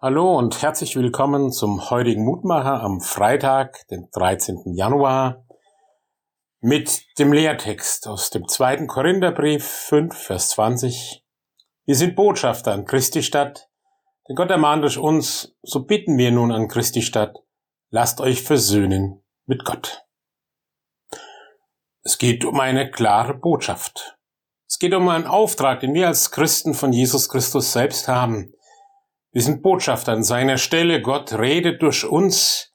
Hallo und herzlich willkommen zum heutigen Mutmacher am Freitag, den 13. Januar, mit dem Lehrtext aus dem zweiten Korintherbrief 5, Vers 20. Wir sind Botschafter an Christi Stadt, denn Gott ermahnt durch uns, so bitten wir nun an Christi Stadt, lasst euch versöhnen mit Gott. Es geht um eine klare Botschaft. Es geht um einen Auftrag, den wir als Christen von Jesus Christus selbst haben, wir sind Botschafter an seiner Stelle. Gott redet durch uns.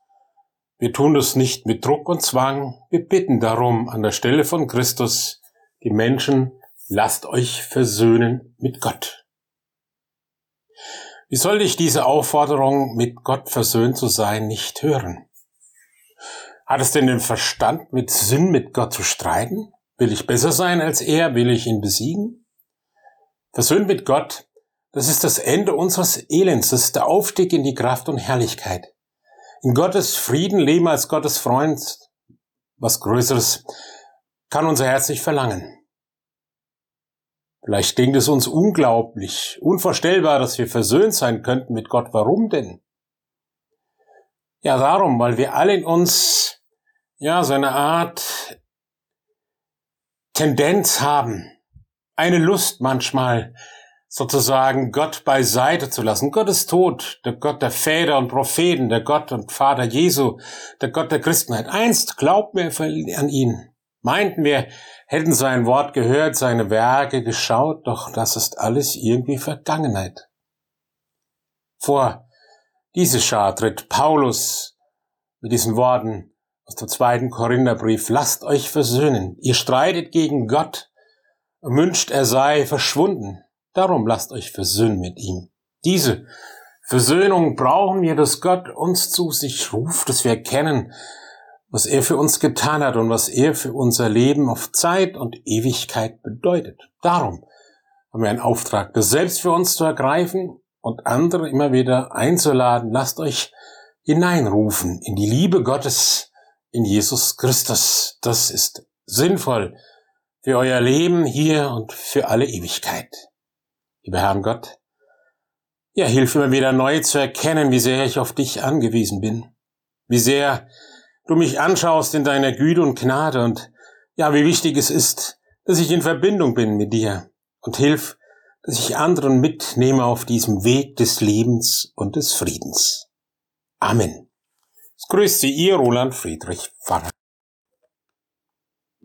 Wir tun das nicht mit Druck und Zwang. Wir bitten darum an der Stelle von Christus, die Menschen, lasst euch versöhnen mit Gott. Wie soll ich diese Aufforderung, mit Gott versöhnt zu sein, nicht hören? Hat es denn den Verstand, mit Sinn mit Gott zu streiten? Will ich besser sein als er? Will ich ihn besiegen? Versöhnt mit Gott das ist das Ende unseres Elends. Das ist der Aufstieg in die Kraft und Herrlichkeit. In Gottes Frieden leben als Gottes Freund. Was Größeres kann unser Herz nicht verlangen. Vielleicht klingt es uns unglaublich, unvorstellbar, dass wir versöhnt sein könnten mit Gott. Warum denn? Ja, darum, weil wir alle in uns, ja, so eine Art Tendenz haben, eine Lust manchmal, sozusagen Gott beiseite zu lassen. Gott ist tot, der Gott der Väter und Propheten, der Gott und Vater Jesu, der Gott der Christenheit. Einst glaubten wir an ihn, meinten wir, hätten sein Wort gehört, seine Werke geschaut, doch das ist alles irgendwie Vergangenheit. Vor diese Schar tritt Paulus mit diesen Worten aus dem zweiten Korintherbrief, lasst euch versöhnen. Ihr streitet gegen Gott, wünscht, er sei verschwunden. Darum lasst euch versöhnen mit ihm. Diese Versöhnung brauchen wir, dass Gott uns zu sich ruft, dass wir erkennen, was er für uns getan hat und was er für unser Leben auf Zeit und Ewigkeit bedeutet. Darum haben wir einen Auftrag, das selbst für uns zu ergreifen und andere immer wieder einzuladen. Lasst euch hineinrufen in die Liebe Gottes in Jesus Christus. Das ist sinnvoll für euer Leben hier und für alle Ewigkeit. Lieber Herrn Gott, ja, hilf mir wieder neu zu erkennen, wie sehr ich auf dich angewiesen bin, wie sehr du mich anschaust in deiner Güte und Gnade und ja, wie wichtig es ist, dass ich in Verbindung bin mit dir und hilf, dass ich anderen mitnehme auf diesem Weg des Lebens und des Friedens. Amen. Es grüßt Sie, Ihr Roland Friedrich Pfarrer.